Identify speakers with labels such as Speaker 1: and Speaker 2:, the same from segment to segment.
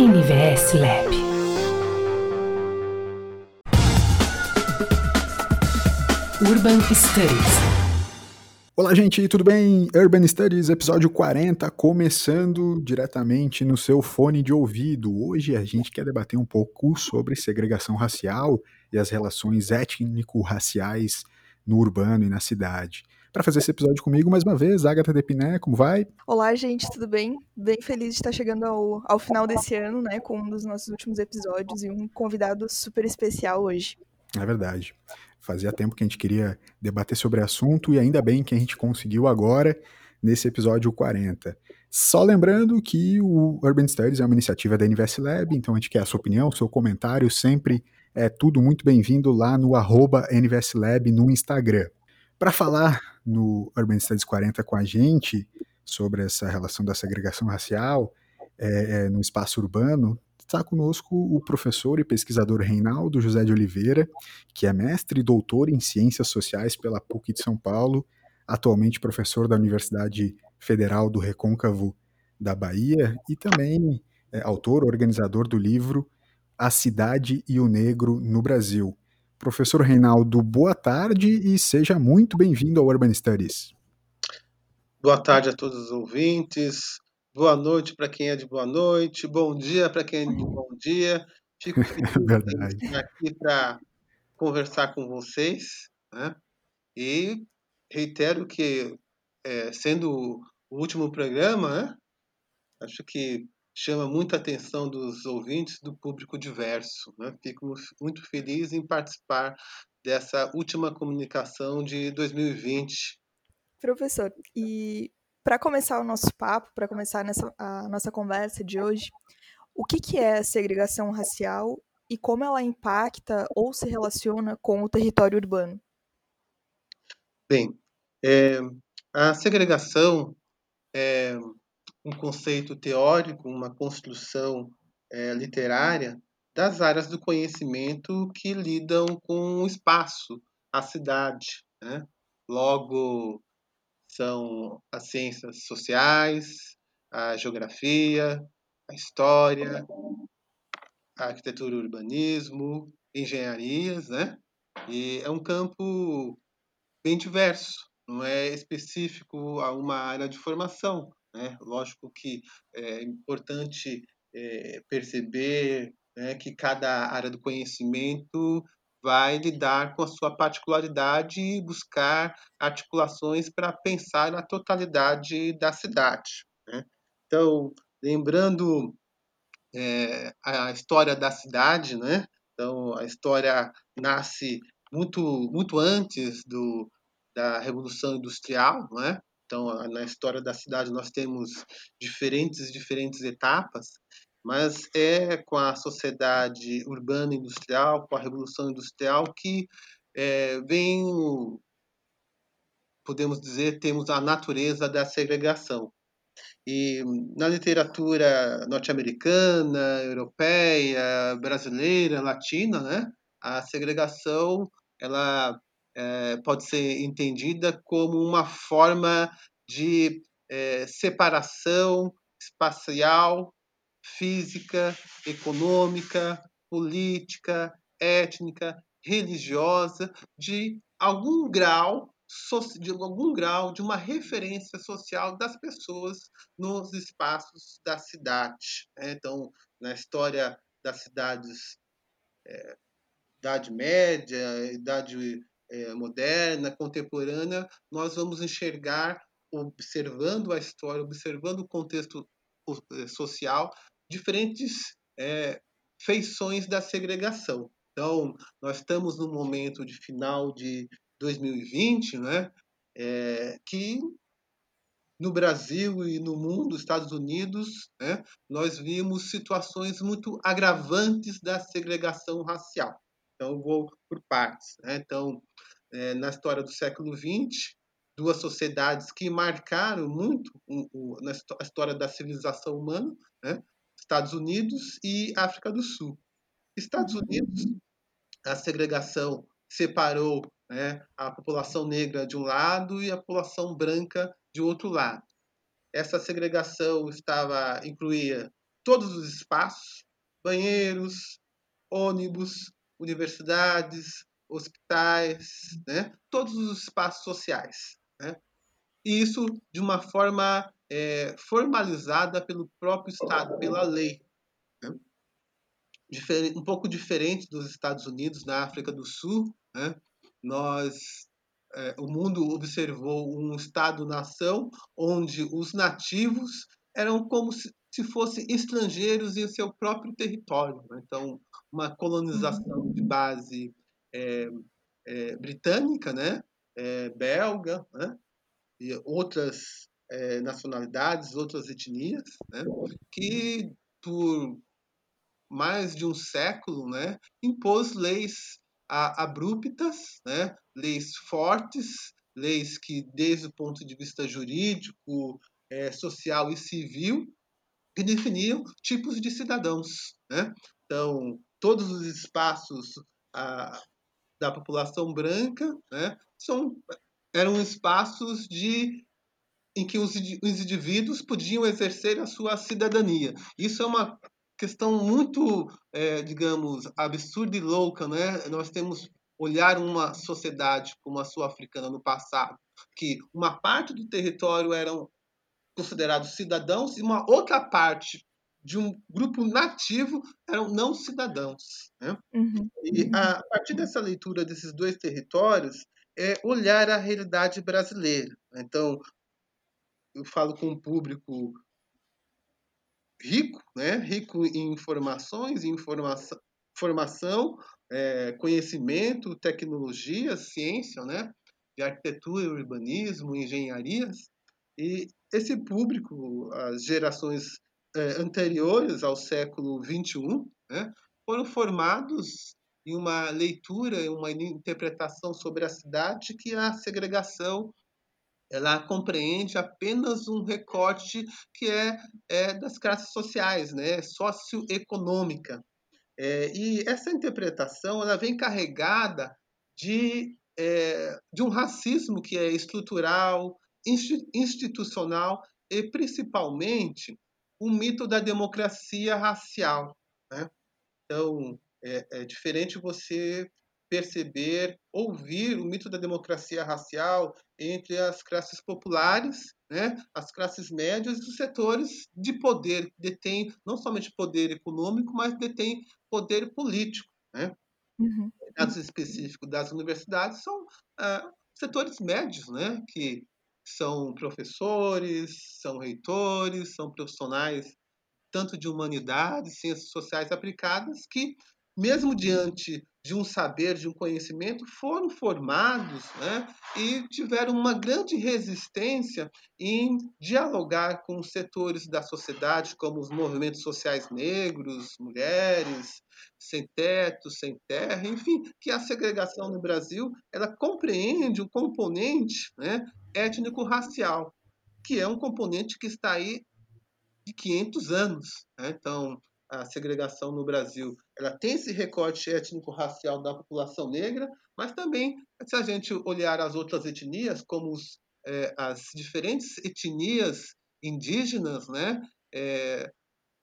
Speaker 1: NVS Lab. Urban Studies.
Speaker 2: Olá, gente, tudo bem? Urban Studies, episódio 40, começando diretamente no seu fone de ouvido. Hoje a gente quer debater um pouco sobre segregação racial e as relações étnico-raciais no urbano e na cidade. Para fazer esse episódio comigo, mais uma vez, Agatha Depiné, como vai?
Speaker 3: Olá, gente, tudo bem? Bem feliz de estar chegando ao, ao final desse ano, né, com um dos nossos últimos episódios e um convidado super especial hoje.
Speaker 2: É verdade. Fazia tempo que a gente queria debater sobre o assunto e ainda bem que a gente conseguiu agora nesse episódio 40. Só lembrando que o Urban Studies é uma iniciativa da Invest Lab, então a gente quer a sua opinião, o seu comentário, sempre é tudo muito bem-vindo lá no arroba Lab no Instagram. Para falar no Urban Studies 40 com a gente sobre essa relação da segregação racial é, é, no espaço urbano, está conosco o professor e pesquisador Reinaldo José de Oliveira, que é mestre e doutor em Ciências Sociais pela PUC de São Paulo, atualmente professor da Universidade Federal do Recôncavo da Bahia e também é, autor, organizador do livro A Cidade e o Negro no Brasil. Professor Reinaldo, boa tarde e seja muito bem-vindo ao Urban Studies.
Speaker 4: Boa tarde a todos os ouvintes. Boa noite para quem é de boa noite, bom dia para quem é de bom dia. Fico feliz de estar aqui para conversar com vocês. Né? E reitero que, é, sendo o último programa, né? acho que chama muita atenção dos ouvintes do público diverso. Né? Fico muito feliz em participar dessa última comunicação de 2020.
Speaker 3: Professor, e para começar o nosso papo, para começar nessa, a nossa conversa de hoje, o que, que é segregação racial e como ela impacta ou se relaciona com o território urbano?
Speaker 4: Bem, é, a segregação é um conceito teórico, uma construção é, literária das áreas do conhecimento que lidam com o espaço, a cidade. Né? Logo, são as ciências sociais, a geografia, a história, a arquitetura e urbanismo, engenharias, né? E é um campo bem diverso, não é específico a uma área de formação, né? Lógico que é importante é, perceber né, que cada área do conhecimento vai lidar com a sua particularidade e buscar articulações para pensar na totalidade da cidade. Né? Então, lembrando é, a história da cidade, né? Então, a história nasce muito, muito antes do, da Revolução Industrial, né? Então, na história da cidade nós temos diferentes diferentes etapas mas é com a sociedade urbana industrial, com a revolução industrial, que é, vem, podemos dizer, temos a natureza da segregação. E na literatura norte-americana, europeia, brasileira, latina, né, a segregação ela é, pode ser entendida como uma forma de é, separação espacial física, econômica, política, étnica, religiosa, de algum grau de algum grau de uma referência social das pessoas nos espaços da cidade. Né? Então, na história das cidades, é, Idade Média, Idade é, Moderna, Contemporânea, nós vamos enxergar, observando a história, observando o contexto é, social, diferentes é, feições da segregação. Então, nós estamos no momento de final de 2020, né, é, que no Brasil e no mundo, Estados Unidos, né, nós vimos situações muito agravantes da segregação racial. Então, vou por partes. Né? Então, é, na história do século XX, duas sociedades que marcaram muito o, o, na história da civilização humana, né? Estados Unidos e África do Sul. Estados Unidos, a segregação separou né, a população negra de um lado e a população branca de outro lado. Essa segregação estava incluía todos os espaços, banheiros, ônibus, universidades, hospitais, né? todos os espaços sociais. Né? E isso de uma forma é, formalizada pelo próprio Estado, pela lei. Né? um pouco diferente dos Estados Unidos, na África do Sul, né? nós é, o mundo observou um Estado-nação onde os nativos eram como se, se fossem estrangeiros em seu próprio território. Né? Então, uma colonização de base é, é, britânica, né? É, belga, né? e outras é, nacionalidades, outras etnias, né? que por mais de um século, né, impôs leis abruptas, né, leis fortes, leis que, desde o ponto de vista jurídico, é, social e civil, que definiam tipos de cidadãos. Né? Então, todos os espaços a, da população branca né, são, eram espaços de em que os, os indivíduos podiam exercer a sua cidadania. Isso é uma questão muito, é, digamos, absurda e louca, né? Nós temos olhar uma sociedade como a sul-africana no passado, que uma parte do território eram considerados cidadãos e uma outra parte de um grupo nativo eram não cidadãos. Né? Uhum. E a, partir dessa leitura desses dois territórios, é olhar a realidade brasileira. Então, eu falo com um público rico, né? rico em informações, em informação, formação, é, conhecimento, tecnologia, ciência, né? de arquitetura, urbanismo, engenharias. E esse público, as gerações é, anteriores ao século XXI, né? foram formados em uma leitura, uma interpretação sobre a cidade que a segregação ela compreende apenas um recorte que é, é das classes sociais, né, socioeconômica. É, e essa interpretação ela vem carregada de, é, de um racismo que é estrutural, institucional e principalmente o mito da democracia racial. Né? Então, é, é diferente você perceber, ouvir o mito da democracia racial entre as classes populares, né, as classes médias e os setores de poder, que detêm não somente poder econômico, mas detêm poder político. Né? Uhum. Dados específicos das universidades são ah, setores médios, né, que são professores, são reitores, são profissionais tanto de humanidades, ciências sociais aplicadas, que mesmo diante de um saber, de um conhecimento, foram formados né, e tiveram uma grande resistência em dialogar com os setores da sociedade, como os movimentos sociais negros, mulheres, sem teto, sem terra, enfim, que a segregação no Brasil ela compreende um componente né, étnico-racial, que é um componente que está aí de 500 anos. Né? Então, a segregação no Brasil ela tem esse recorte étnico-racial da população negra, mas também, se a gente olhar as outras etnias, como os, é, as diferentes etnias indígenas, né, é,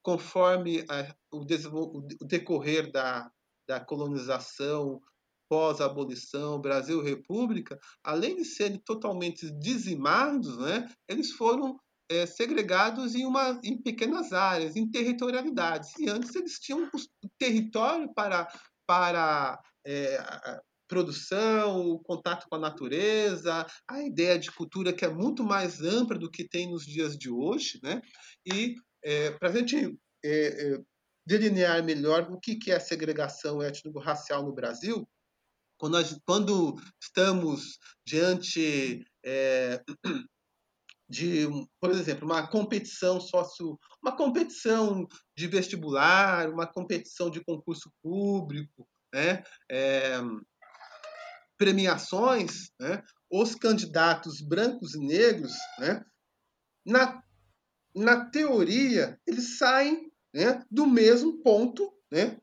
Speaker 4: conforme a, o, o, decorrer da, da colonização, pós-abolição, Brasil-República, além de serem totalmente dizimados, né, eles foram é, segregados em, uma, em pequenas áreas, em territorialidades. E antes eles tinham o território para, para é, produção, o contato com a natureza, a ideia de cultura que é muito mais ampla do que tem nos dias de hoje. Né? E é, para a gente é, é, delinear melhor o que, que é a segregação étnico-racial no Brasil, quando, quando estamos diante é, de, por exemplo, uma competição sócio, uma competição de vestibular, uma competição de concurso público, né? É, premiações, né? os candidatos brancos e negros, né? na, na teoria, eles saem né? do mesmo ponto né?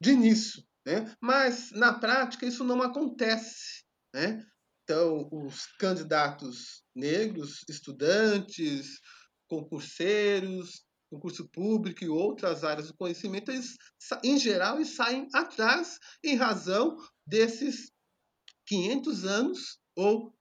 Speaker 4: de início. Né? Mas, na prática, isso não acontece. Né? Então, os candidatos negros, estudantes, concurseiros, concurso público e outras áreas do conhecimento, eles, em geral, eles saem atrás em razão desses 500 anos ou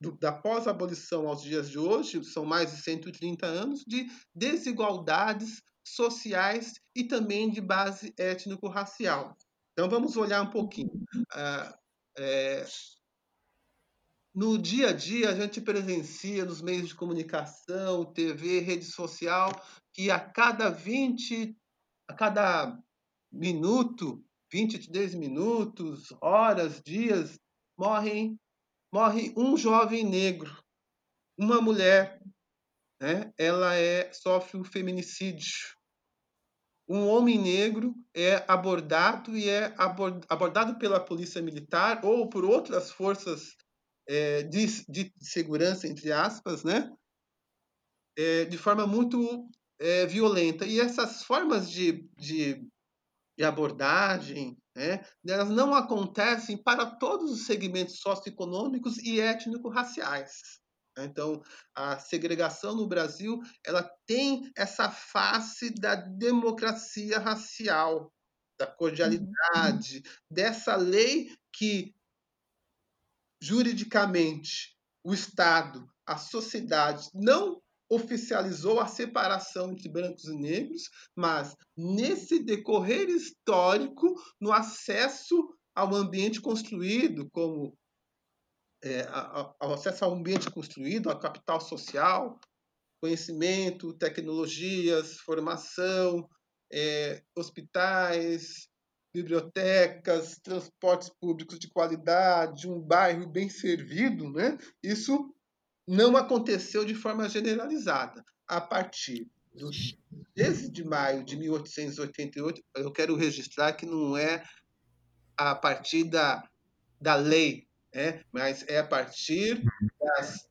Speaker 4: do, da pós-abolição aos dias de hoje, são mais de 130 anos, de desigualdades sociais e também de base étnico-racial. Então, vamos olhar um pouquinho. Ah, é, no dia a dia, a gente presencia nos meios de comunicação, TV, rede social, que a cada 20, a cada minuto, 20, 10 minutos, horas, dias, morrem, morre um jovem negro, uma mulher, né? ela é, sofre um feminicídio. Um homem negro é abordado e é abordado pela polícia militar ou por outras forças é, de, de, segurança, entre aspas, né? É, de forma muito é, violenta. E essas formas de, de, de abordagem, né, elas não acontecem para todos os segmentos socioeconômicos e étnico-raciais. Então, a segregação no Brasil ela tem essa face da democracia racial, da cordialidade, uhum. dessa lei que juridicamente o Estado, a sociedade não oficializou a separação entre brancos e negros, mas nesse decorrer histórico, no acesso ao ambiente construído, como é, ao acesso ao ambiente construído, ao capital social, conhecimento, tecnologias, formação, é, hospitais, bibliotecas, transportes públicos de qualidade, um bairro bem servido, né? Isso não aconteceu de forma generalizada. A partir do 13 de maio de 1888, eu quero registrar que não é a partir da, da lei, né? mas é a partir das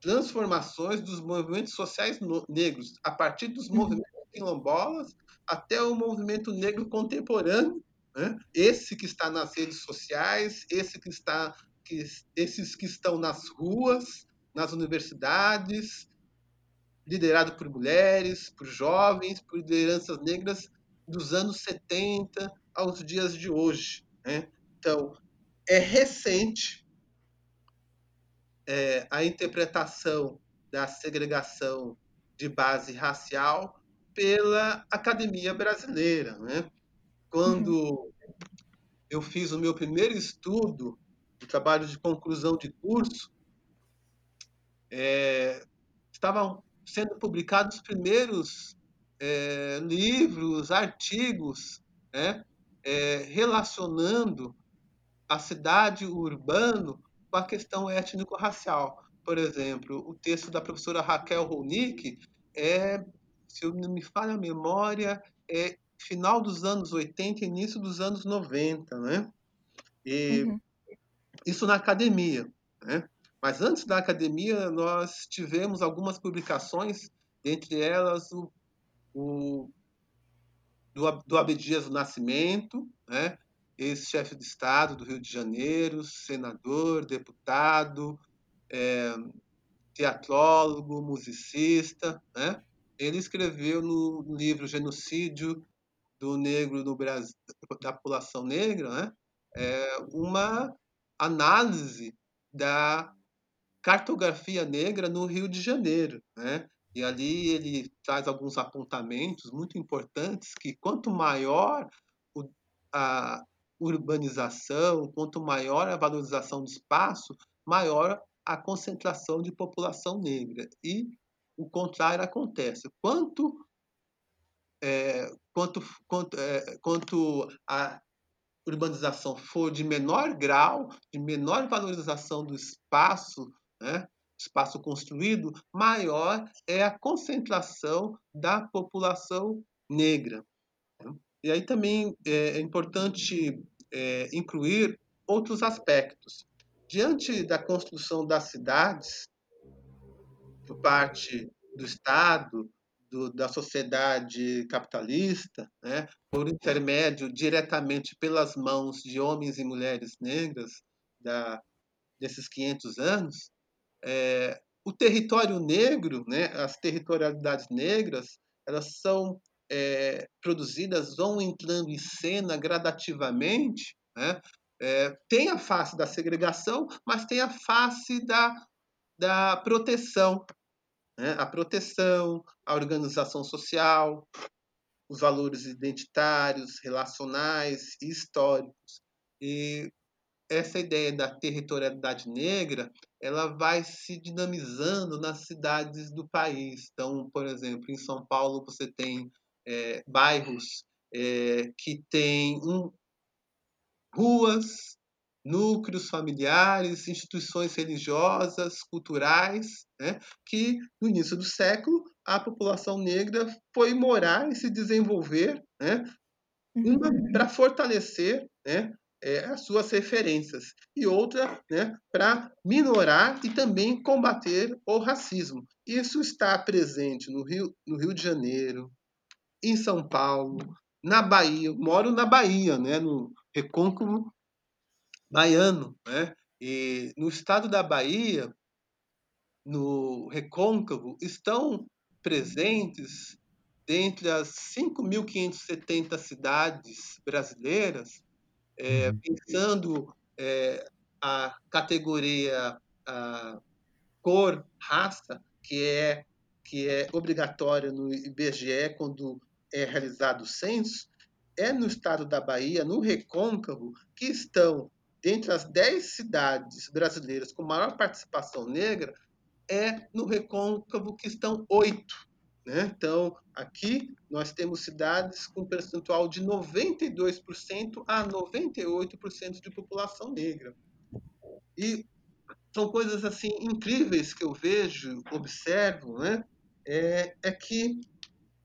Speaker 4: transformações dos movimentos sociais negros, a partir dos movimentos quilombolas até o movimento negro contemporâneo, né? Esse que está nas redes sociais, esse que está, que, esses que estão nas ruas, nas universidades, liderado por mulheres, por jovens, por lideranças negras dos anos 70 aos dias de hoje. Né? Então, é recente é, a interpretação da segregação de base racial pela academia brasileira. Né? Quando eu fiz o meu primeiro estudo, o trabalho de conclusão de curso, é, estavam sendo publicados os primeiros é, livros, artigos, né, é, relacionando a cidade, o urbano, com a questão étnico-racial. Por exemplo, o texto da professora Raquel Ronick é, se não me falha a memória, é final dos anos 80 e início dos anos 90, né? E uhum. isso na academia, né? Mas antes da academia, nós tivemos algumas publicações, entre elas o, o do, do Abdias do Nascimento, né? ex-chefe de Estado do Rio de Janeiro, senador, deputado, é, teatrólogo, musicista. Né? Ele escreveu no livro Genocídio do negro no Brasil, da população negra, né? é uma análise da cartografia negra no Rio de Janeiro, né? E ali ele traz alguns apontamentos muito importantes que quanto maior a urbanização, quanto maior a valorização do espaço, maior a concentração de população negra. E o contrário acontece. Quanto é, quanto, quanto, é, quanto a urbanização for de menor grau, de menor valorização do espaço, né, espaço construído, maior é a concentração da população negra. E aí também é, é importante é, incluir outros aspectos. Diante da construção das cidades, por parte do Estado, do, da sociedade capitalista, né, por intermédio diretamente pelas mãos de homens e mulheres negras da, desses 500 anos, é, o território negro, né, as territorialidades negras, elas são é, produzidas, vão entrando em cena gradativamente, né? É, tem a face da segregação, mas tem a face da, da proteção. Né? A proteção, a organização social, os valores identitários, relacionais e históricos. E essa ideia da territorialidade negra, ela vai se dinamizando nas cidades do país. Então, por exemplo, em São Paulo você tem é, bairros é, que têm um, ruas, núcleos familiares, instituições religiosas, culturais, né, que no início do século a população negra foi morar e se desenvolver, né, uma para fortalecer, né, é, as suas referências e outra, né, para minorar e também combater o racismo. Isso está presente no Rio, no Rio de Janeiro, em São Paulo, na Bahia. Eu moro na Bahia, né, no recôncavo baiano, né? E no estado da Bahia, no recôncavo, estão presentes dentre as 5.570 cidades brasileiras, é, pensando é, a categoria a cor, raça, que é que é obrigatória no IBGE quando é realizado o censo, é no estado da Bahia, no recôncavo, que estão dentre as 10 cidades brasileiras com maior participação negra, é no recôncavo que estão oito. Né? Então, aqui nós temos cidades com percentual de 92% a 98% de população negra. E são coisas assim incríveis que eu vejo, observo, né? é, é que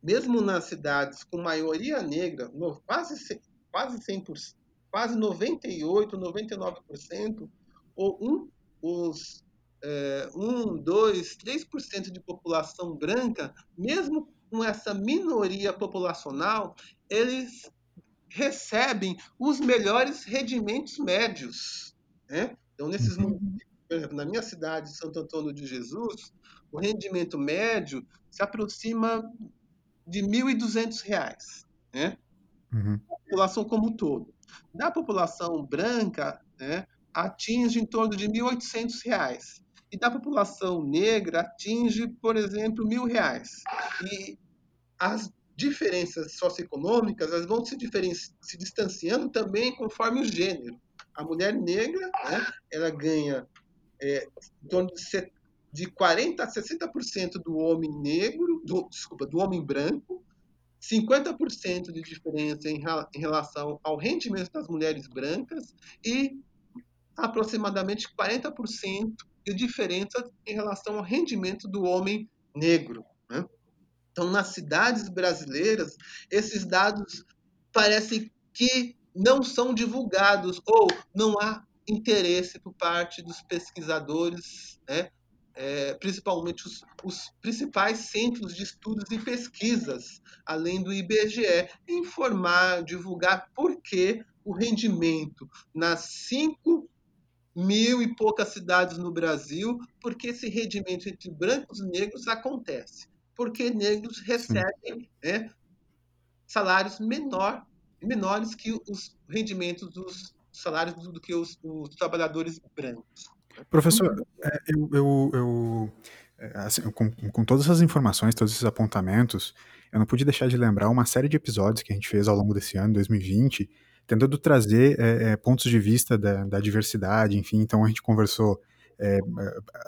Speaker 4: mesmo nas cidades com maioria negra, no, quase, quase 100%, quase 98%, 99%, ou um, os é, 1, 2, 3% de população branca, mesmo com essa minoria populacional, eles recebem os melhores rendimentos médios. Né? Então, nesses uhum. por exemplo, na minha cidade, Santo Antônio de Jesus, o rendimento médio se aproxima de R$ 1.200, né? Uhum. A população como um todo. Da população branca, né, atinge em torno de R$ 1.800. E da população negra atinge, por exemplo, R$ 1.000. E as diferenças socioeconômicas elas vão se, se distanciando também conforme o gênero. A mulher negra, né, ela ganha é, em torno de de 40 a 60% do homem negro, do, desculpa, do homem branco, 50% de diferença em, relação ao rendimento das mulheres brancas e aproximadamente 40% de diferença em relação ao rendimento do homem negro. Né? Então, nas cidades brasileiras, esses dados parecem que não são divulgados ou não há interesse por parte dos pesquisadores né, é, principalmente os, os, principais centros de estudos e pesquisas, além do IBGE, informar, divulgar por que o rendimento nas cinco mil e poucas cidades no Brasil, porque esse rendimento entre brancos e negros acontece, porque negros recebem né, salários menor, menores que os rendimentos dos salários do, do que os, os trabalhadores brancos.
Speaker 2: Professor, uhum. é, eu, eu, eu é, assim, com, com, todas essas informações, todos esses apontamentos, eu não pude deixar de lembrar uma série de episódios que a gente fez ao longo desse ano, 2020, tentando trazer é, é, pontos de vista da, da, diversidade, enfim. Então a gente conversou é, é,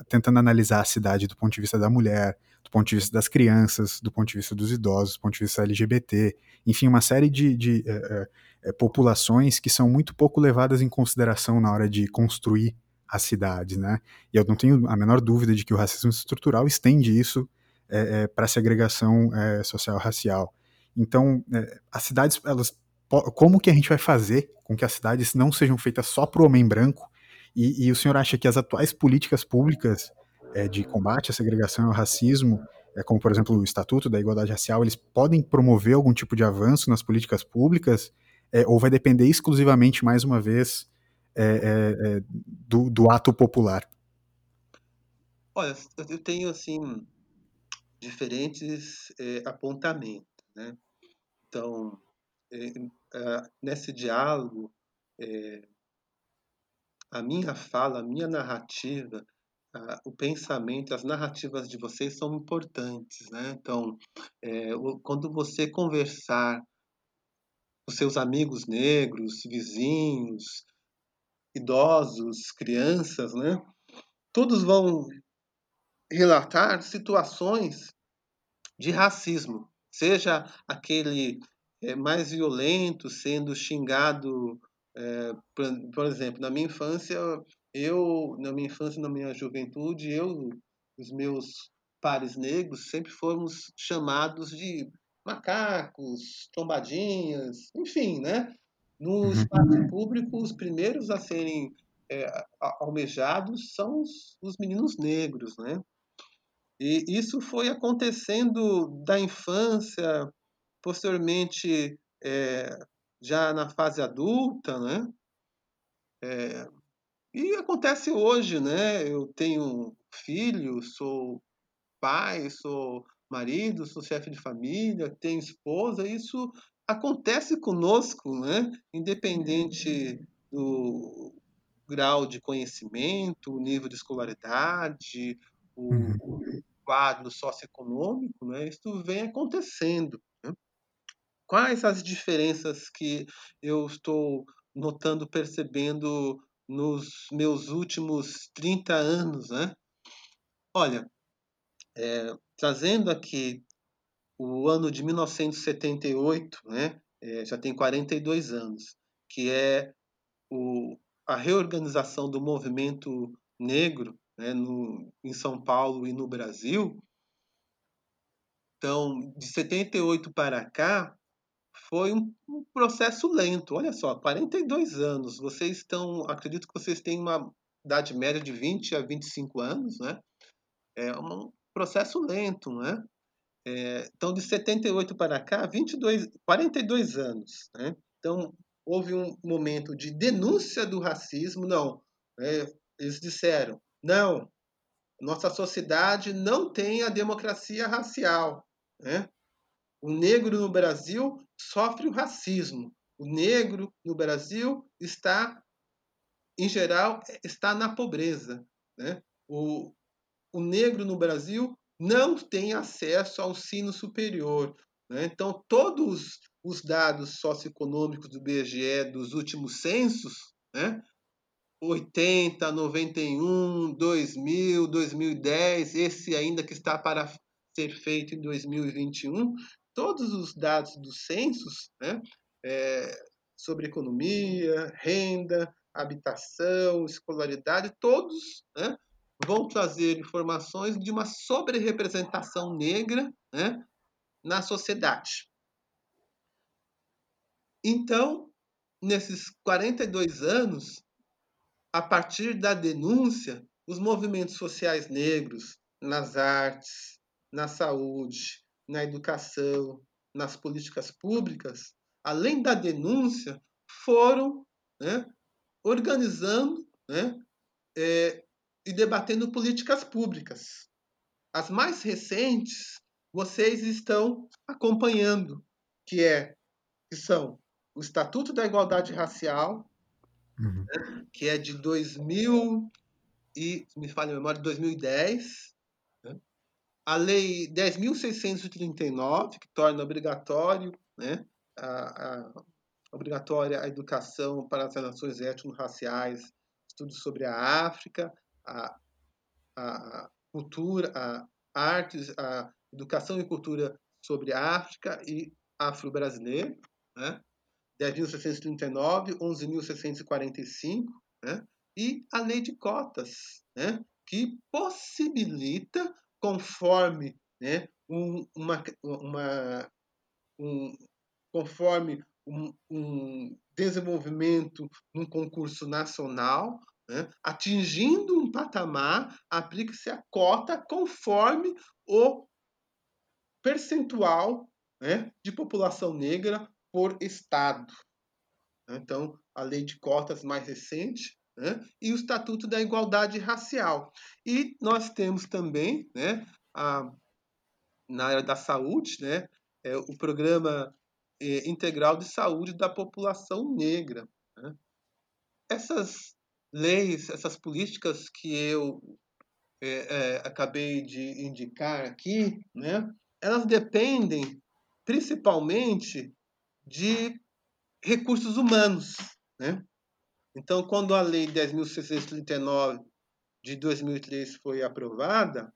Speaker 2: tentando analisar a cidade do ponto de vista da mulher, do ponto de vista das crianças, do ponto de vista dos idosos, do ponto de vista LGBT, enfim, uma série de, de populações que são muito pouco levadas em consideração na hora de construir as cidades, né? E eu não tenho a menor dúvida de que o racismo estrutural estende isso é, é, para a segregação é, social racial. Então, é, as cidades, elas, como que a gente vai fazer com que as cidades não sejam feitas só para o homem branco? E, e, o senhor acha que as atuais políticas públicas é, de combate à segregação e ao racismo, é, como por exemplo o Estatuto da Igualdade Racial, eles podem promover algum tipo de avanço nas políticas públicas? ou vai depender exclusivamente, mais uma vez, é, é, é, do, do ato popular?
Speaker 4: Olha, eu tenho assim diferentes é, apontamentos. Né? Então, é, nesse diálogo, a minha fala, a minha narrativa, o pensamento, as narrativas de vocês são importantes. Né? Então, é, quando você conversar com seus amigos negros, vizinhos, idosos, crianças, né? todos vão relatar situações de racismo, seja aquele é, mais violento, sendo xingado, é, por, por, exemplo, na minha infância, eu, na minha infância, na minha juventude, eu, os meus pares negros sempre fomos chamados de macacos, trombadinhas, enfim, né? No uhum. espaço público, os primeiros a serem é, almejados são os, os meninos negros, né? E isso foi acontecendo da infância, posteriormente é, já na fase adulta, né? É, e acontece hoje, né? Eu tenho filho, sou pai, sou marido, sou chefe de família, tenho esposa, isso acontece conosco, né? Independente do grau de conhecimento, o nível de escolaridade, o, uhum. quadro socioeconômico, né? Isso vem acontecendo. Né? Quais as diferenças que eu estou notando, percebendo nos meus últimos 30 anos, né? Olha, é, trazendo aqui o ano de 1978, né? É, já tem 42 anos, que é o, a reorganização do movimento negro né, no, em São Paulo e no Brasil. Então, de 78 para cá, foi um, um, processo lento. Olha só, 42 anos. Vocês estão, acredito que vocês têm uma idade média de 20 a 25 anos, né? É um processo lento, né? É, então, de 78 para cá, 22, 42 anos, né? Então, houve um momento de denúncia do racismo. Não, é, eles disseram, não, nossa sociedade não tem a democracia racial. Né? O negro no Brasil sofre o racismo. O negro no Brasil está, em geral, está na pobreza. Né? O, o negro no Brasil não tem acesso ao ensino superior. Né? Então, todos os dados socioeconômicos do BGE dos últimos censos, né? 80, 91, 2000, 2010, esse ainda que está para ser feito em 2021, todos os dados dos censos né, é, sobre economia, renda, habitação, escolaridade, todos né, vão trazer informações de uma sobre-representação negra né, na sociedade. Então, nesses 42 anos, a partir da denúncia, os movimentos sociais negros nas artes, na saúde, na educação, nas políticas públicas, além da denúncia, foram né, organizando né, é, e debatendo políticas públicas. As mais recentes vocês estão acompanhando, que é que são o Estatuto da Igualdade Racial, uhum. né, que é de 2000 e me falha a memória, de 2010, né, a Lei 10.639, que torna obrigatório né, a, a, obrigatória a educação para as relações étnico-raciais, estudos sobre a África, a, a cultura, a artes, a educação e cultura sobre a África e afro-brasileiro, né? 10.639, 11.645, né? e a lei de cotas, né? que possibilita, conforme né, um, uma, uma, um, conforme um, um desenvolvimento num concurso nacional, né, atingindo um patamar, aplica-se a cota conforme o percentual né, de população negra por estado. Então, a lei de cotas mais recente né, e o Estatuto da Igualdade Racial. E nós temos também né, a, na área da saúde, né? É o Programa é, Integral de Saúde da População Negra. Né? Essas leis, essas políticas que eu é, é, acabei de indicar aqui, né? Elas dependem principalmente de recursos humanos, né? Então, quando a Lei 10.639 de 2003 foi aprovada,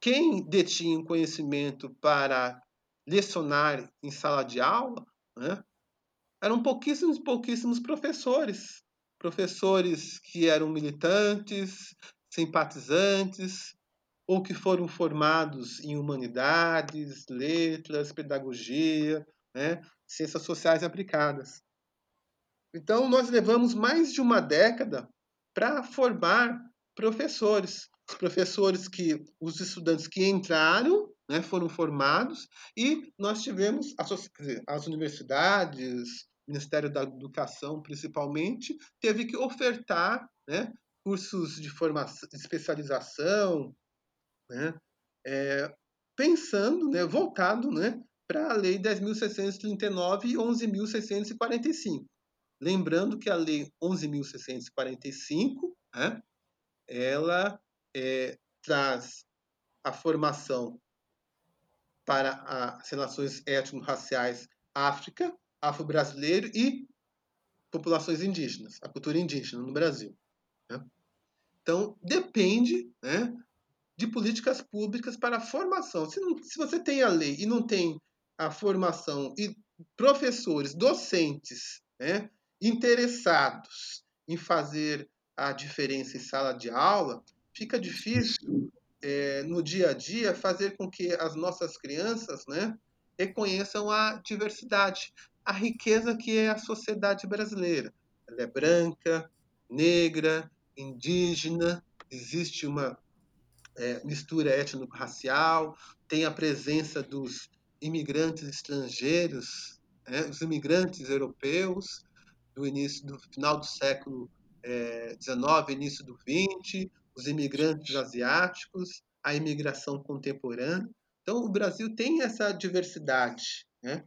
Speaker 4: quem detinha conhecimento para lecionar em sala de aula né, eram pouquíssimos, pouquíssimos professores. Professores que eram militantes, simpatizantes, ou que foram formados em humanidades, letras, pedagogia, né, ciências sociais aplicadas. Então, nós levamos mais de uma década para formar professores. Professores que, os estudantes que entraram, né, foram formados, e nós tivemos as, as universidades, Ministério da Educação, principalmente, teve que ofertar né, cursos de formação, de especialização, né, é, pensando, né, voltado né, para a Lei 10.639 e 11.645. Lembrando que a Lei 11.645, né, ela é, traz a formação para as relações étnico-raciais África, afro-brasileiro e populações indígenas, a cultura indígena no Brasil. Né? Então, depende né, de políticas públicas para a formação. Se, não, se você tem a lei e não tem a formação e professores, docentes, né, interessados em fazer a diferença em sala de aula, fica difícil é, no dia a dia fazer com que as nossas crianças né, reconheçam a diversidade, a riqueza que é a sociedade brasileira. Ela é branca, negra, indígena, existe uma é, mistura étnico-racial, tem a presença dos imigrantes estrangeiros, né, os imigrantes europeus, do início do final do século XIX, é, início do XX, os imigrantes asiáticos, a imigração contemporânea. Então, o Brasil tem essa diversidade, né?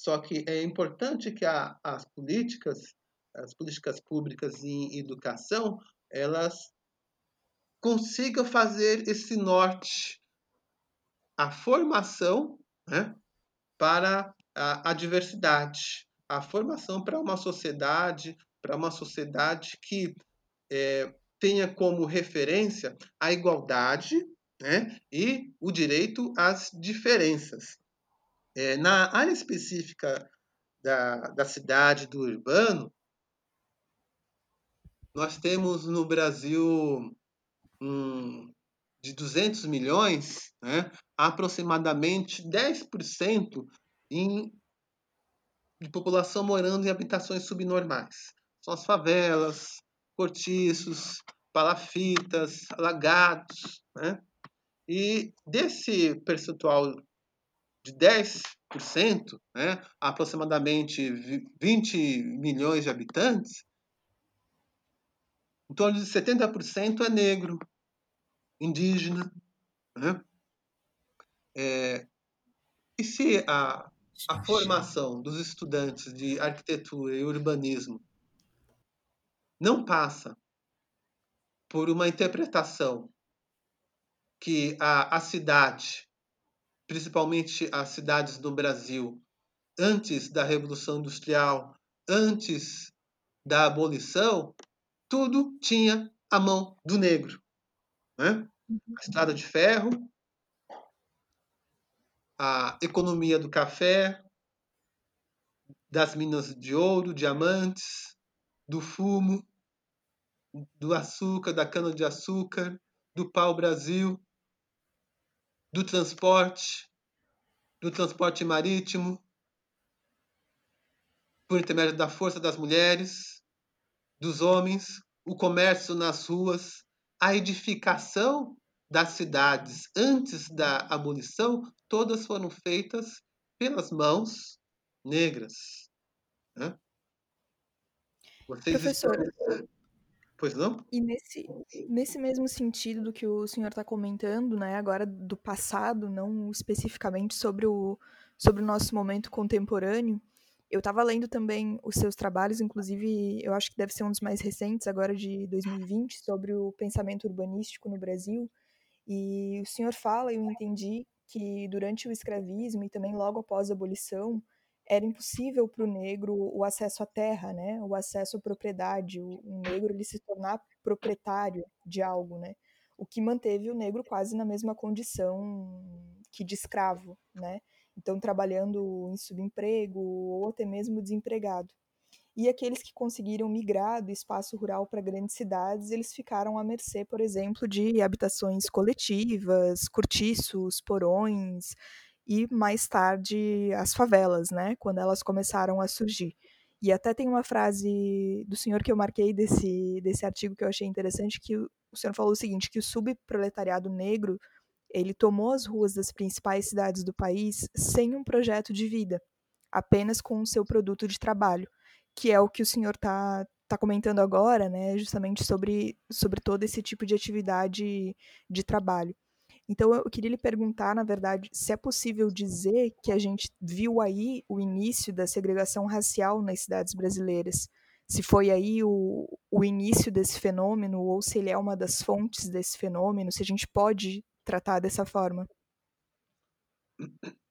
Speaker 4: Só que é importante que a, as políticas, as políticas públicas em educação, elas consigam fazer esse norte, a formação, né, para a, a diversidade, a formação para uma sociedade, para uma sociedade que é, tenha como referência a igualdade né, e o direito às diferenças. É, na área específica da, da cidade, do urbano, nós temos no Brasil um, de 200 milhões, né, aproximadamente 10% em de população morando em habitações subnormais. São as favelas, cortiços, palafitas, alagados. Né? E desse percentual de 10%, né, aproximadamente 20 milhões de habitantes, em torno de 70% é negro, indígena. Né? É, e se a a formação dos estudantes de arquitetura e urbanismo não passa por uma interpretação que a, a cidade, principalmente as cidades do Brasil, antes da Revolução Industrial, antes da abolição, tudo tinha a mão do negro. Né? A estrada de ferro, a economia do café, das minas de ouro, diamantes, do fumo, do açúcar, da cana-de-açúcar, do pau-brasil, do transporte, do transporte marítimo, por intermédio da força das mulheres, dos homens, o comércio nas ruas, a edificação das cidades antes da abolição, todas foram feitas pelas mãos negras. Né?
Speaker 3: Vocês Professor, estão...
Speaker 4: Pois não?
Speaker 3: E nesse, nesse mesmo sentido do que o senhor está comentando, né, agora do passado, não especificamente sobre o, sobre o nosso momento contemporâneo, eu estava lendo também os seus trabalhos, inclusive eu acho que deve ser um dos mais recentes, agora de 2020, sobre o pensamento urbanístico no Brasil. E o senhor fala, eu entendi, que durante o escravismo e também logo após a abolição, era impossível para o negro o acesso à terra, né? O acesso à propriedade, o, o negro ele se tornar proprietário de algo, né? O que manteve o negro quase na mesma condição que de escravo, né? Então trabalhando em subemprego ou até mesmo desempregado. E aqueles que conseguiram migrar do espaço rural para grandes cidades, eles ficaram à mercê, por exemplo, de habitações coletivas, cortiços, porões, e mais tarde as favelas, né, quando elas começaram a surgir. E até tem uma frase do senhor que eu marquei desse, desse artigo que eu achei interessante, que o, senhor falou o seguinte, que o subproletariado negro, ele tomou as ruas das principais cidades do país sem um projeto de vida, apenas com o seu produto de trabalho, que é o que o senhor está tá comentando agora, né, justamente sobre, sobre todo esse tipo de atividade de trabalho. Então eu queria lhe perguntar, na verdade, se é possível dizer que a gente viu aí o início da segregação racial nas cidades brasileiras. Se foi aí o, o início desse fenômeno, ou se ele é uma das fontes desse fenômeno, se a gente pode tratar dessa forma.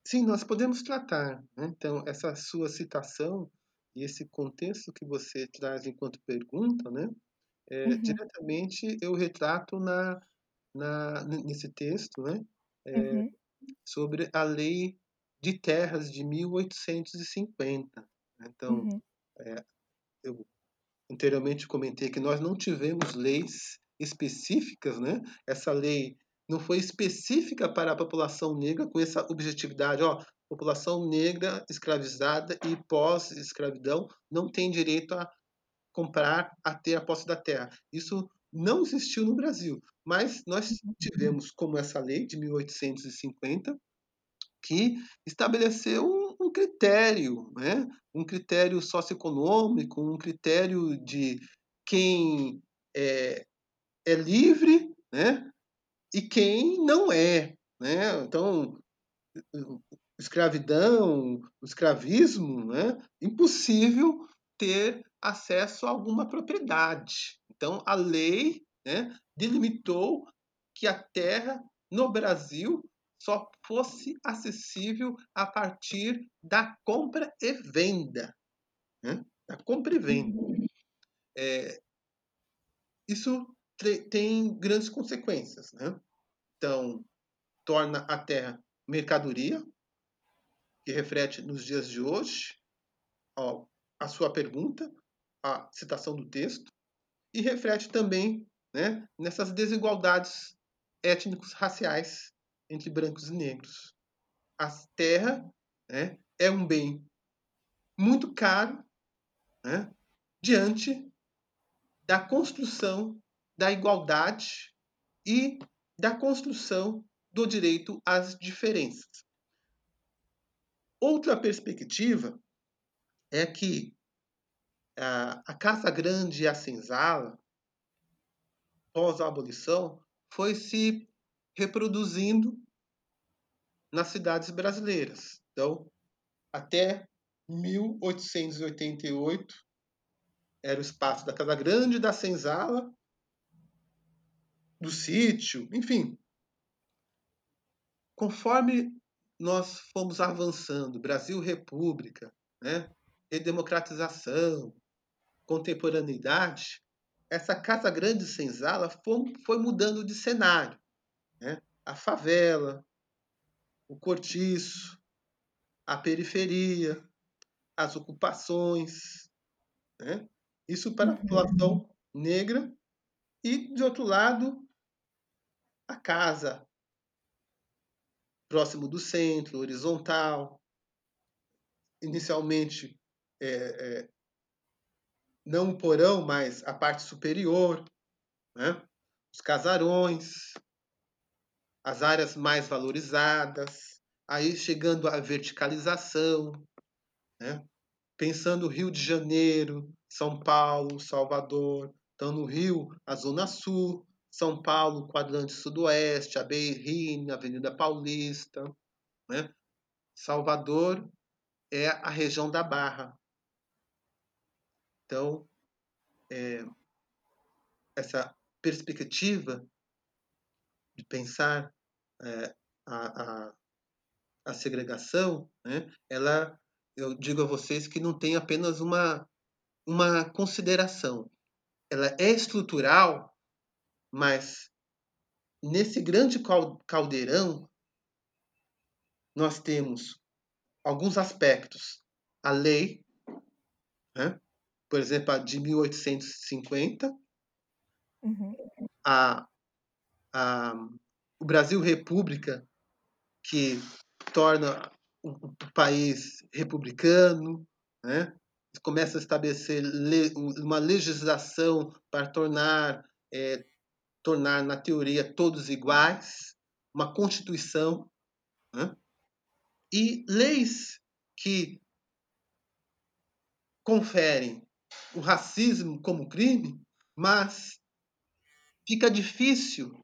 Speaker 4: Sim, nós podemos tratar. Né? Então, essa sua citação e esse contexto que você traz enquanto pergunta, né? É, uhum. Diretamente eu retrato na na, nesse texto, né? É, uhum. Sobre a lei de terras de 1850. Né. Então, uhum. é, eu anteriormente comentei que nós não tivemos leis específicas, né? Essa lei não foi específica para a população negra com essa objetividade, ó, população negra escravizada e pós-escravidão não tem direito a comprar, a ter a posse da terra. Isso não existiu no Brasil. Mas nós uhum. tivemos como essa lei de 1850 que estabeleceu um, um critério, né? um critério socioeconômico, um critério de quem é, é livre né? e quem não é. Né? Então, escravidão, escravismo, né? impossível ter acesso a alguma propriedade. Então, a lei né, delimitou que a terra no Brasil só fosse acessível a partir da compra e venda. Né? Da compra e venda. É, isso tem grandes consequências. Né? Então, torna a terra mercadoria, que reflete nos dias de hoje ó, a sua pergunta, a citação do texto, e reflete também né, nessas desigualdades étnicos raciais entre brancos e negros. A terra né, é um bem muito caro né, diante da construção da igualdade e da construção do direito às diferenças. Outra perspectiva é que a, Casa Grande e a Senzala pós a abolição, foi se reproduzindo nas cidades brasileiras. Então, até 1888 era o espaço da Casa Grande, da Senzala, do sítio, enfim. Conforme nós fomos avançando, Brasil República, né, redemocratização, contemporaneidade, essa Casa Grande Senzala foi, foi mudando de cenário. Né? A favela, o cortiço, a periferia, as ocupações. Né? Isso para a população negra. E, de outro lado, a casa próximo do centro, horizontal. Inicialmente é, é, não o porão, mas a parte superior, né? os casarões, as áreas mais valorizadas, aí chegando à verticalização, né? pensando Rio de Janeiro, São Paulo, Salvador, Então, no Rio, a Zona Sul, São Paulo, quadrante sudoeste, a Beirrine, Avenida Paulista, né? Salvador é a região da Barra. Então, é, essa perspectiva de pensar é, a, a, a, segregação, né, ela, eu digo a vocês que não tem apenas uma, uma consideração. Ela é estrutural, mas nesse grande caldeirão nós temos alguns aspectos. A lei, né? Por exemplo, a de 1850,
Speaker 3: uhum.
Speaker 4: a, a, o Brasil República, que torna o, o país republicano, né? começa a estabelecer le, uma legislação para tornar, é, tornar, na teoria, todos iguais, uma constituição, né? e leis que conferem o racismo como crime, mas fica difícil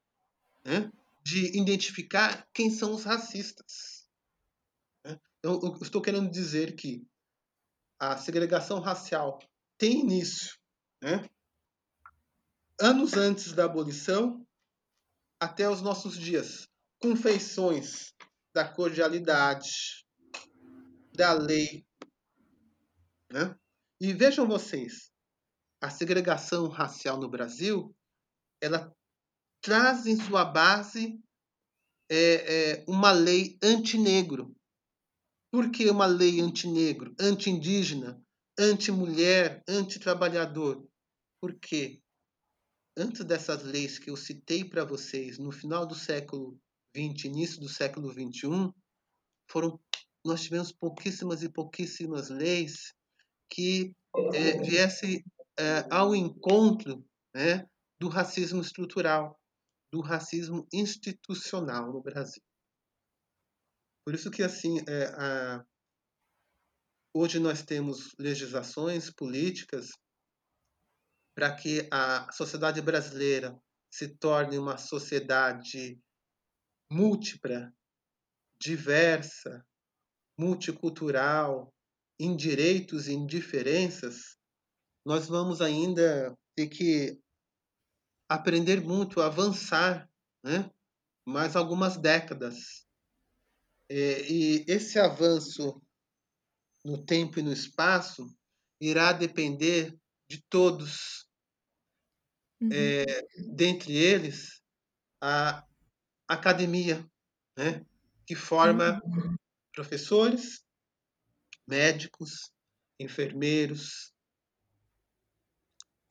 Speaker 4: né, de identificar quem são os racistas. Né? Eu, eu estou querendo dizer que a segregação racial tem início né, anos antes da abolição até os nossos dias, com feições da cordialidade, da lei. Né? E vejam vocês, a segregação racial no Brasil, ela traz em sua base é, é, uma lei antinegro. Por que uma lei antinegro, anti-indígena, anti-mulher, anti-trabalhador? Porque antes dessas leis que eu citei para vocês, no final do século 20, início do século 21, foram, nós tivemos pouquíssimas e pouquíssimas leis que é, viesse é, ao encontro né, do racismo estrutural, do racismo institucional no Brasil. Por isso que assim é, a, hoje nós temos legislações políticas para que a sociedade brasileira se torne uma sociedade múltipla, diversa, multicultural, em direitos e em diferenças, nós vamos ainda ter que aprender muito, avançar, né? mais algumas décadas. É, e esse avanço no tempo e no espaço irá depender de todos. Uhum. É, dentre eles, a academia, né? que forma uhum. professores, médicos, enfermeiros,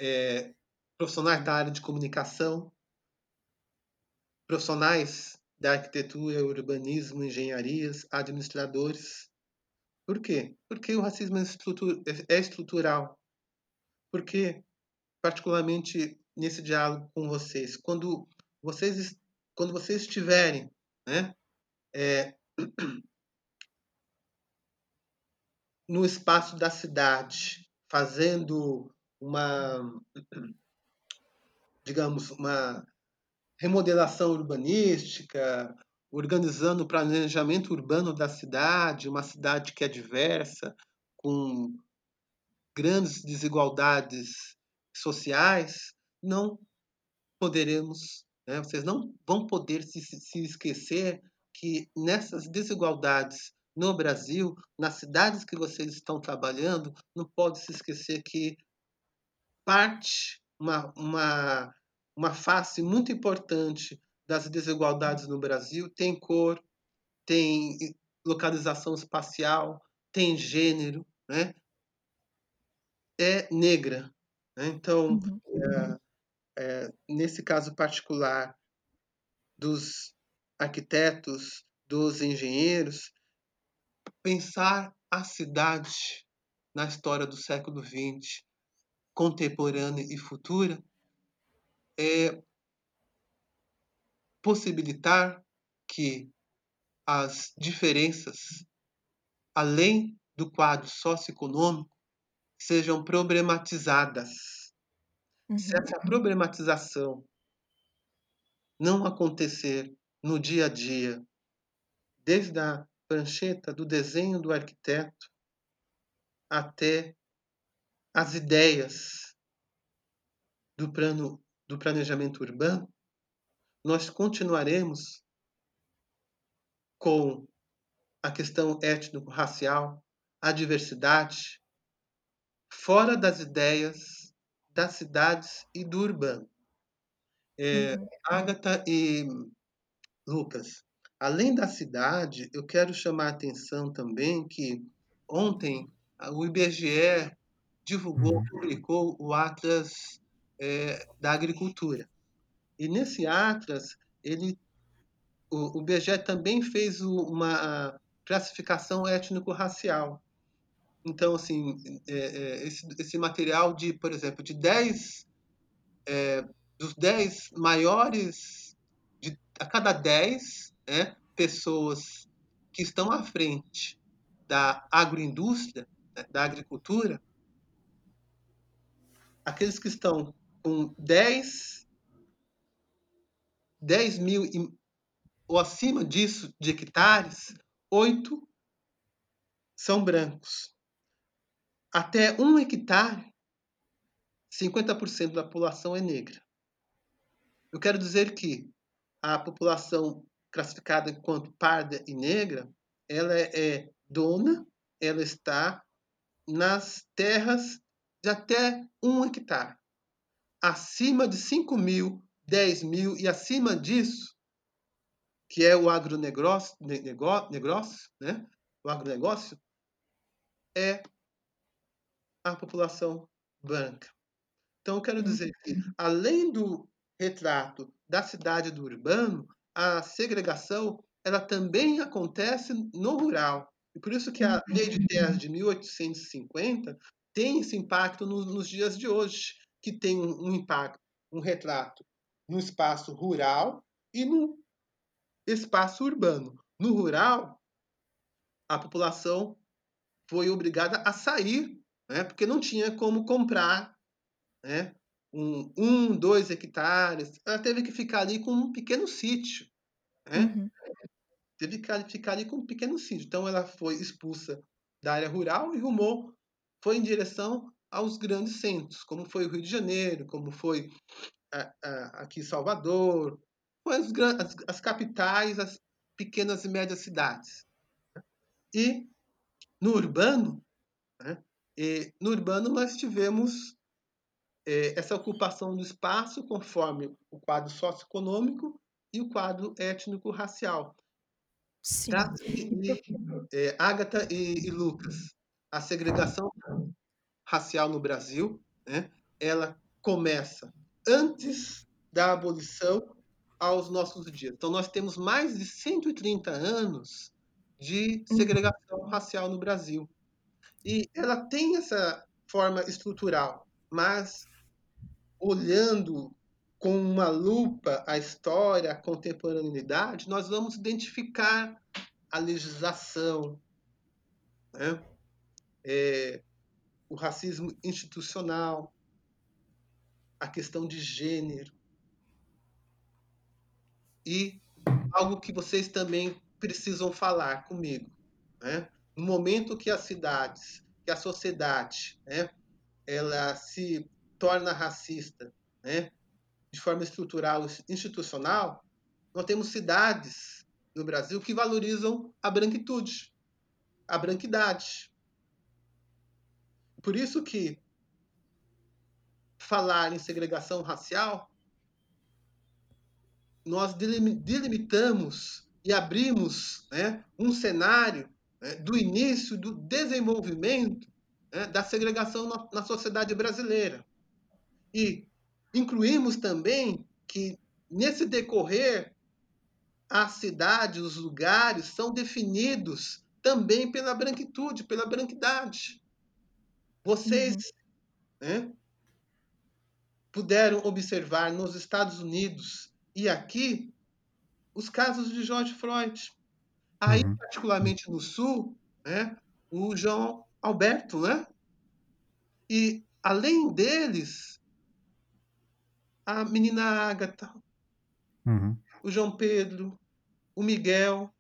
Speaker 4: é, profissionais da área de comunicação, profissionais da arquitetura, urbanismo, engenharias, administradores. Por quê? Porque o racismo é, é estrutural. Porque, particularmente nesse diálogo com vocês, quando vocês quando vocês estiverem né, é, no espaço da cidade, fazendo uma, digamos, uma remodelação urbanística, organizando o planejamento urbano da cidade, uma cidade que é diversa, com grandes desigualdades sociais, não poderemos né? Vocês não vão poder se, se esquecer que nessas desigualdades no Brasil, nas cidades que vocês estão trabalhando, não pode se esquecer que parte, uma, uma, uma face muito importante das desigualdades no Brasil tem cor, tem localização espacial, tem gênero, né? é negra. Né? Então, uhum. é, é, nesse caso particular dos arquitetos, dos engenheiros, pensar a cidade na história do século XX, contemporânea e futura, é possibilitar que as diferenças, além do quadro socioeconômico, sejam problematizadas
Speaker 3: Uhum.
Speaker 4: Se essa problematização não acontecer no dia a dia, desde a prancheta do desenho do arquiteto até as ideias do plano do planejamento urbano, nós continuaremos com a questão étnico-racial, a diversidade, fora das ideias das cidades e do urbano. É,
Speaker 3: Uhum.
Speaker 4: Agatha e Lucas, além da cidade, eu quero chamar a atenção também que ontem o IBGE divulgou,
Speaker 2: Uhum.
Speaker 4: publicou o Atlas é, da Agricultura. E nesse Atlas, ele, o, o IBGE também fez uma classificação étnico-racial. Então, assim, é, é, esse, esse material de, por exemplo, de 10, é, dos 10 maiores, de, a cada 10 né, pessoas que estão à frente da agroindústria, né, da agricultura, aqueles que estão com 10, 10 mil e- ou acima disso de hectares, 8 são brancos. Até um hectare, 50% da população é negra. Eu quero dizer que a população classificada enquanto parda e negra, ela é dona, ela está nas terras de até um hectare. Acima de 5 mil, 10 mil e acima disso, que é o agronegócio, negócio, né? o agronegócio, é a população branca. Então, eu quero dizer que, além do retrato da cidade do urbano, a segregação ela também acontece no rural. E por isso que a Lei de Terras de 1850 tem esse impacto no- nos dias de hoje, que tem um, um impacto, um retrato no espaço rural e no espaço urbano. No rural, a população foi obrigada a sair, né, porque não tinha como comprar né, um, um, dois hectares. Ela teve que ficar ali com um pequeno sítio. Né?
Speaker 3: Uhum.
Speaker 4: Teve que ficar ali com um pequeno sítio. Então ela foi expulsa da área rural e rumou, foi em direção aos grandes centros, como foi o Rio de Janeiro, como foi a- a- aqui Salvador, as, as, as capitais, as pequenas e médias cidades. E no urbano, né, e no urbano nós tivemos essa ocupação do espaço conforme o quadro socioeconômico e o quadro étnico-racial.
Speaker 3: Sim.
Speaker 4: É, Agatha e, e Lucas, a segregação racial no Brasil, né, ela começa antes da abolição aos nossos dias. Então, nós temos mais de 130 anos de segregação racial no Brasil. E ela tem essa forma estrutural, mas olhando com uma lupa a história, a contemporaneidade, nós vamos identificar a legislação, né? É, o racismo institucional, a questão de gênero e algo que vocês também precisam falar comigo, né? No momento que as cidades, que a sociedade, né, ela se torna racista, né, de forma estrutural, institucional, nós temos cidades no Brasil que valorizam a branquitude, a branquidade. Por isso que falar em segregação racial, nós delimitamos e abrimos né, um cenário né, do início do desenvolvimento né, da segregação na, na sociedade brasileira. E incluímos também que, nesse decorrer, as cidades, os lugares são definidos também pela branquitude, pela branquidade. Vocês uhum. né, puderam observar nos Estados Unidos e aqui os casos de George Floyd. Aí, uhum. particularmente no Sul, né, o João Alberto, né? E, além deles, a menina Ágata,
Speaker 2: Uhum.
Speaker 4: o João Pedro, o Miguel.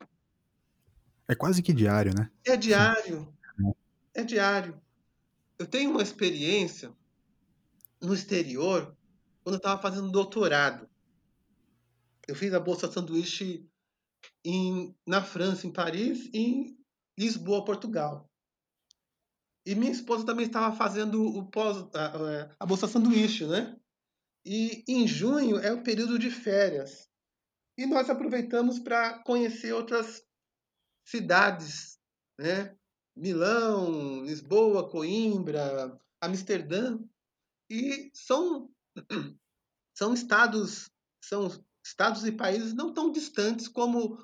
Speaker 2: É quase que diário, né?
Speaker 4: É diário.
Speaker 2: Sim.
Speaker 4: É diário. Eu tenho uma experiência no exterior quando eu estava fazendo doutorado. Eu fiz a bolsa sanduíche em, na França, em Paris, e em Lisboa, Portugal. E minha esposa também estava fazendo o pós, a, a bolsa sanduíche, né? E em junho é o período de férias. E nós aproveitamos para conhecer outras cidades, né? Milão, Lisboa, Coimbra, Amsterdã. E são são estados são estados e países não tão distantes como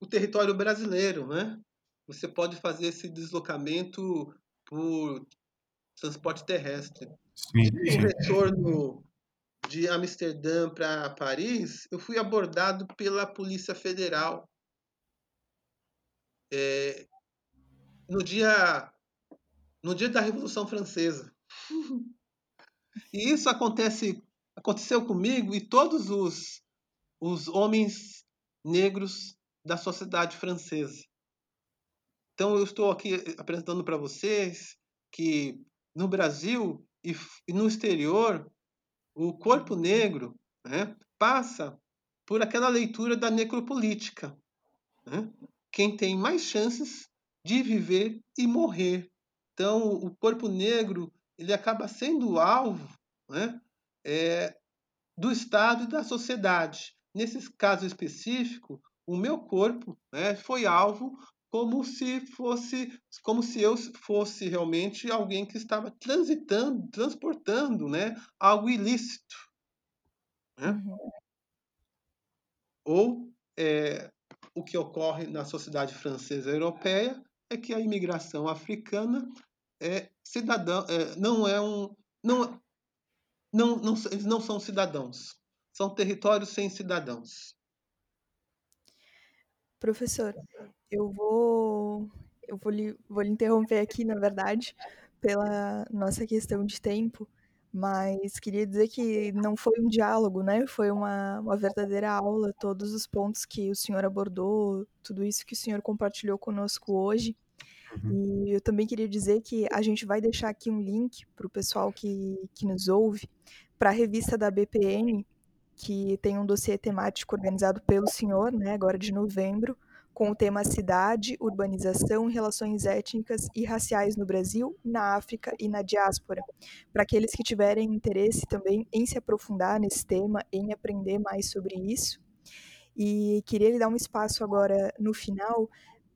Speaker 4: o território brasileiro, né? Você pode fazer esse deslocamento por transporte terrestre.
Speaker 2: Sim,
Speaker 4: No
Speaker 2: sim.
Speaker 4: retorno de Amsterdã para Paris, eu fui abordado pela Polícia Federal. É, no dia no dia da Revolução Francesa. E isso acontece aconteceu comigo e todos os os homens negros da sociedade francesa. Então eu estou aqui apresentando para vocês que no Brasil e, e no exterior o corpo negro né, passa por aquela leitura da necropolítica. Né? Quem tem mais chances de viver e morrer. Então, o corpo negro ele acaba sendo alvo né, é, do Estado e da sociedade. Nesse caso específico, o meu corpo né, foi alvo como se fosse como se eu fosse realmente alguém que estava transitando, transportando, né, algo ilícito, né?
Speaker 3: Uhum.
Speaker 4: Ou é, o que ocorre na sociedade francesa e europeia é que a imigração africana é cidadão, é, não é um, não, não, não, eles não são cidadãos, são territórios sem cidadãos.
Speaker 3: Professor, eu vou, eu vou lhe, vou lhe interromper aqui, na verdade, pela nossa questão de tempo, mas queria dizer que não foi um diálogo, né? Foi uma, uma verdadeira aula, todos os pontos que o senhor abordou, tudo isso que o senhor compartilhou conosco hoje.
Speaker 2: Uhum.
Speaker 3: E eu também queria dizer que a gente vai deixar aqui um link para o pessoal que, que nos ouve para a revista da BPN, que tem um dossiê temático organizado pelo senhor, né, agora de novembro, com o tema Cidade, Urbanização, Relações Étnicas e Raciais no Brasil, na África e na Diáspora. Para aqueles que tiverem interesse também em se aprofundar nesse tema, em aprender mais sobre isso. E queria lhe dar um espaço agora no final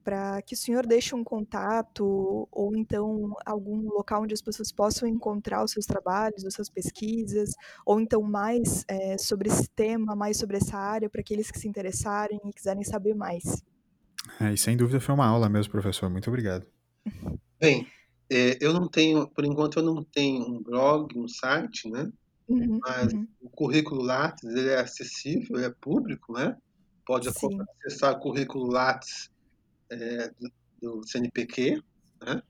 Speaker 3: para que o senhor deixe um contato ou então algum local onde as pessoas possam encontrar os seus trabalhos, as suas pesquisas, ou então mais é, sobre esse tema, mais sobre essa área, para aqueles que se interessarem e quiserem saber mais.
Speaker 2: É, e sem dúvida foi uma aula mesmo, professor. Muito obrigado.
Speaker 4: Bem, é, eu não tenho, por enquanto eu não tenho um blog, um site, né?
Speaker 3: Uhum,
Speaker 4: Mas
Speaker 3: uhum.
Speaker 4: o currículo Lattes ele é acessível, ele é público, né? Pode
Speaker 3: Sim.
Speaker 4: acessar o currículo Lattes é, do, do CNPq, né?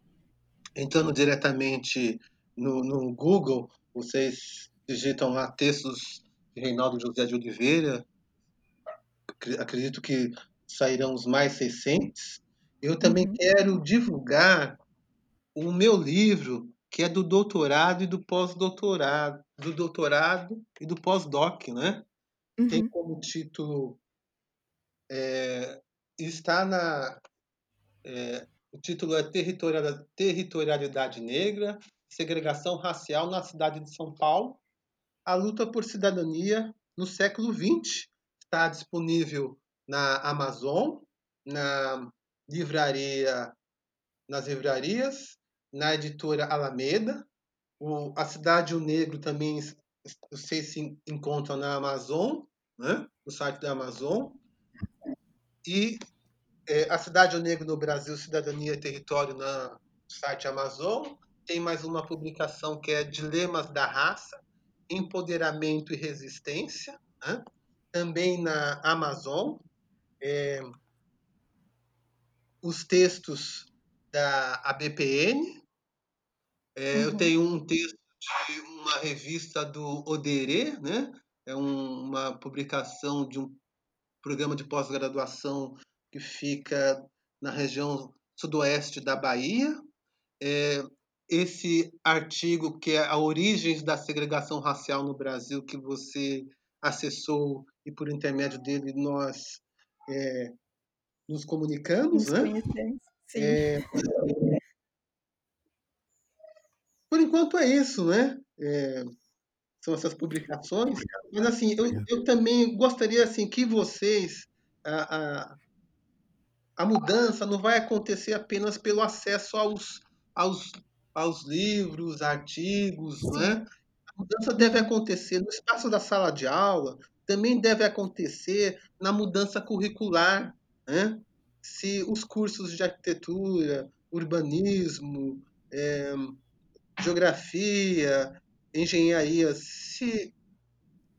Speaker 4: Entrando diretamente no, no Google, vocês digitam lá textos de Reinaldo José de Oliveira, Acre- acredito que sairão os mais recentes. Eu também
Speaker 3: Uhum.
Speaker 4: quero divulgar o meu livro, que é do doutorado e do pós-doutorado, do doutorado e do pós-doc, né? Tem
Speaker 3: Uhum.
Speaker 4: como título é, está na é, o título é Territorial- Territorialidade Negra, Segregação Racial na Cidade de São Paulo, a luta por cidadania no século XX. Está disponível na Amazon, na livraria, nas livrarias, na editora Alameda. O, a Cidade o Negro também, vocês se encontram na Amazon, né? no site da Amazon. E é, a Cidade e o Negro no Brasil, Cidadania e Território, na no site Amazon. Tem mais uma publicação que é Dilemas da Raça, Empoderamento e Resistência, né? também na Amazon. É, os textos da ABPN. É, Eu
Speaker 3: Uhum.
Speaker 4: tenho um texto de uma revista do Oderê, né? é um, uma publicação de um programa de pós-graduação que fica na região sudoeste da Bahia. É, esse artigo que é a origens da segregação racial no Brasil que você acessou e por intermédio dele nós é, nos comunicamos,
Speaker 3: Nos
Speaker 4: né?
Speaker 3: Sim.
Speaker 4: É, por enquanto é isso, né? É, são essas publicações. Mas assim, eu, eu também gostaria assim que vocês a, a, a mudança não vai acontecer apenas pelo acesso aos, aos, aos livros, artigos, né? A mudança deve acontecer no espaço da sala de aula, também deve acontecer na mudança curricular, né? Se os cursos de arquitetura, urbanismo, é, geografia, engenharia, se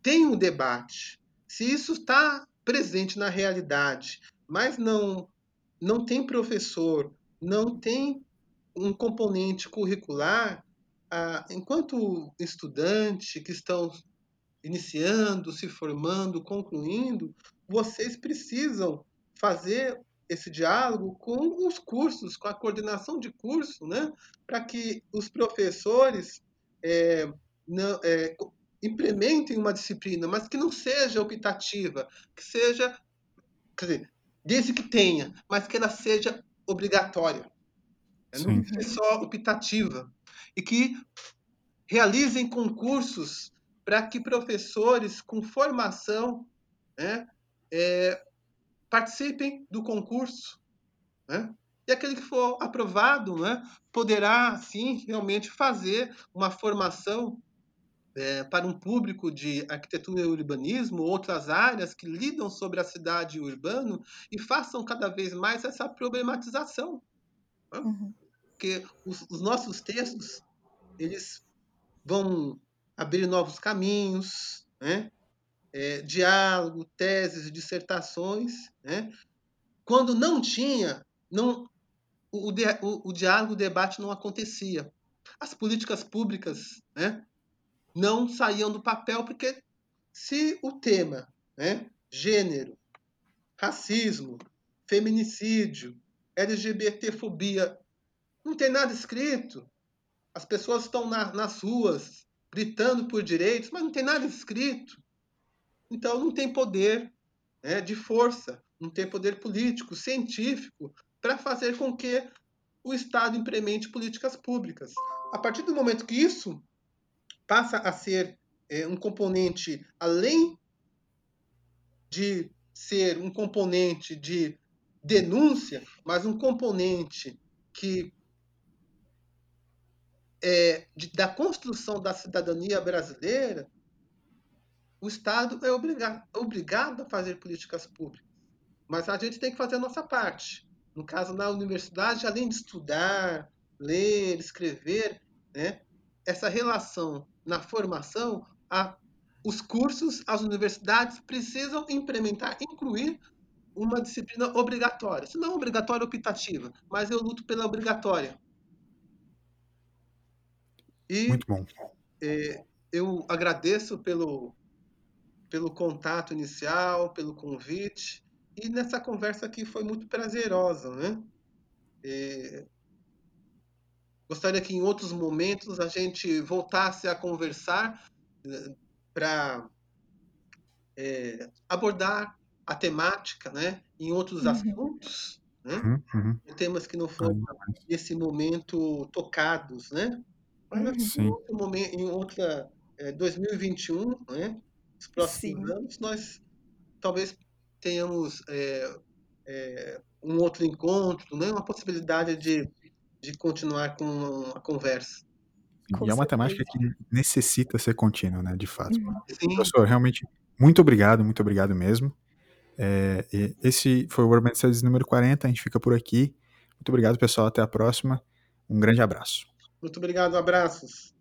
Speaker 4: tem um debate, se isso está presente na realidade, mas não não tem professor, não tem um componente curricular, ah, enquanto estudante que estão iniciando, se formando, concluindo, vocês precisam fazer esse diálogo com os cursos, com a coordenação de curso, né? para que os professores é, não, é, implementem uma disciplina, mas que não seja optativa, que seja, quer dizer, desde que tenha, mas que ela seja obrigatória. Não é só optativa. E que realizem concursos para que professores com formação né, é, participem do concurso. Né? E aquele que for aprovado né, poderá, sim, realmente fazer uma formação é, para um público de arquitetura e urbanismo, outras áreas que lidam sobre a cidade e o urbano e façam cada vez mais essa problematização. Né?
Speaker 3: Uhum.
Speaker 4: Porque os, os, nossos textos, eles vão abrir novos caminhos, né? É, diálogo, teses, dissertações, né? Quando não tinha, não, o, o, o diálogo, o debate não acontecia. As políticas públicas, né? Não saíam do papel, porque se o tema, né, gênero, racismo, feminicídio, LGBTfobia, não tem nada escrito, as pessoas estão na, nas ruas gritando por direitos, mas não tem nada escrito. Então não tem poder né, de força, não tem poder político, científico, para fazer com que o Estado implemente políticas públicas. A partir do momento que isso passa a ser é, um componente, além de ser um componente de denúncia, mas um componente que é, de, da construção da cidadania brasileira, o Estado é obrigado, obrigado a fazer políticas públicas. Mas a gente tem que fazer a nossa parte. No caso, na universidade, além de estudar, ler, escrever, né, essa relação na formação, a, os cursos, as universidades precisam implementar, incluir uma disciplina obrigatória. Se não obrigatória, optativa, mas eu luto pela obrigatória. E,
Speaker 2: Muito bom.
Speaker 4: É, eu agradeço pelo, pelo contato inicial, pelo convite, e nessa conversa aqui foi muito prazerosa, né? É, gostaria que em outros momentos a gente voltasse a conversar né, para é, abordar a temática, né? Em outros
Speaker 3: Uhum.
Speaker 4: assuntos, né?
Speaker 2: Uhum, uhum.
Speaker 4: Temas que não foram
Speaker 2: mais.
Speaker 4: nesse momento tocados, né? Mas
Speaker 3: Uhum.
Speaker 4: em outro momento, em outra é, 2021, né? Os próximos
Speaker 3: Sim.
Speaker 4: anos, nós talvez tenhamos é, é, um outro encontro, né? Uma possibilidade de, de continuar com a conversa.
Speaker 3: Com
Speaker 2: E é uma temática que necessita ser contínua, né? De fato.
Speaker 3: Uhum.
Speaker 4: Sim,
Speaker 2: Professor, realmente, muito obrigado, muito obrigado mesmo. É, esse foi o Urban Studies número 40, a gente fica por aqui. Muito obrigado, pessoal, até a próxima. Um grande abraço.
Speaker 4: muito obrigado, abraços.